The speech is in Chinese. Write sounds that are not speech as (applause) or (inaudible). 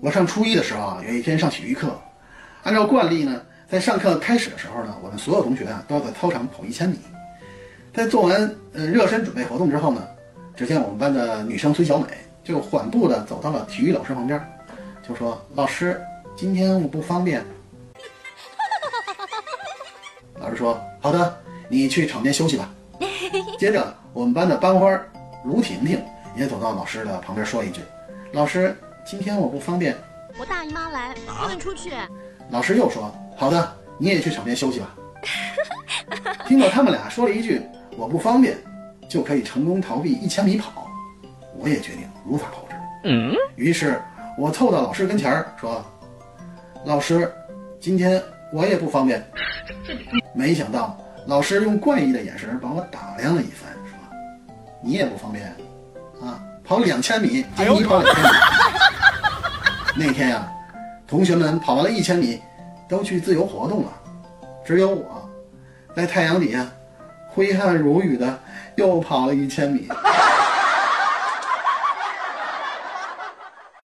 我上初一的时候啊，有一天上体育课，按照惯例呢，在上课开始的时候呢，我们所有同学啊都要在操场跑一千米。在做完呃热身准备活动之后呢，只见我们班的女生崔小美就缓步的走到了体育老师旁边，就说：“老师，今天我不方便。” (laughs) 老师说：“好的，你去场边休息吧。”接着，我们班的班花卢婷婷也走到老师的旁边说一句：“老师，今天我不方便。”我大姨妈来，不能出去。老师又说：“好的，你也去场边休息吧。”听到他们俩说了一句“我不方便”，就可以成功逃避一千米跑，我也决定如法炮制。嗯，于是我凑到老师跟前儿说：“老师，今天我也不方便。”没想到老师用怪异的眼神把我打量了一番，说：“你也不方便啊？跑两千米，就你跑两千米。”那天呀、同学们跑完了一千米，都去自由活动了，只有我在太阳底下挥汗如雨的又跑了一千米。